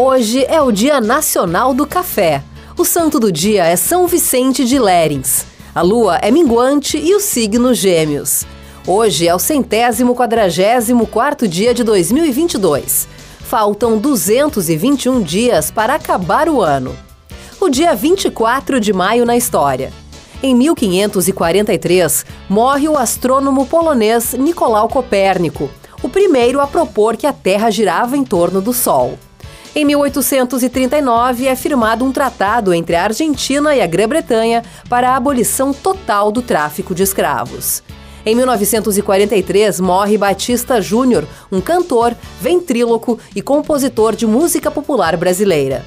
Hoje é o Dia Nacional do Café. O santo do dia é São Vicente de Lérins. A lua é minguante e o signo Gêmeos. Hoje é o centésimo quadragésimo quarto dia de 2022. Faltam 221 dias para acabar o ano. O dia 24 de maio na história. Em 1543, morre o astrônomo polonês Nicolau Copérnico, o primeiro a propor que a Terra girava em torno do Sol. Em 1839 é firmado um tratado entre a Argentina e a Grã-Bretanha para a abolição total do tráfico de escravos. Em 1943 morre Batista Júnior, um cantor, ventríloco e compositor de música popular brasileira.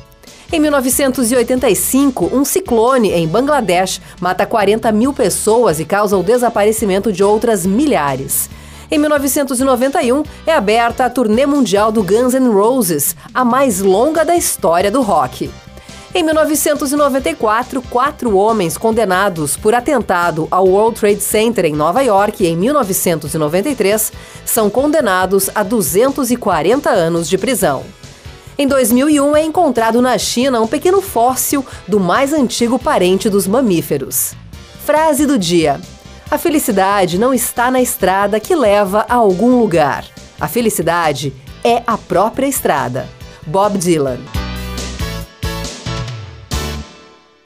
Em 1985, um ciclone em Bangladesh mata 40 mil pessoas e causa o desaparecimento de outras milhares. Em 1991, é aberta a turnê mundial do Guns N' Roses, a mais longa da história do rock. Em 1994, quatro homens condenados por atentado ao World Trade Center em Nova York em 1993 são condenados a 240 anos de prisão. Em 2001 é encontrado na China um pequeno fóssil do mais antigo parente dos mamíferos. Frase do dia: a felicidade não está na estrada que leva a algum lugar. A felicidade é a própria estrada. Bob Dylan.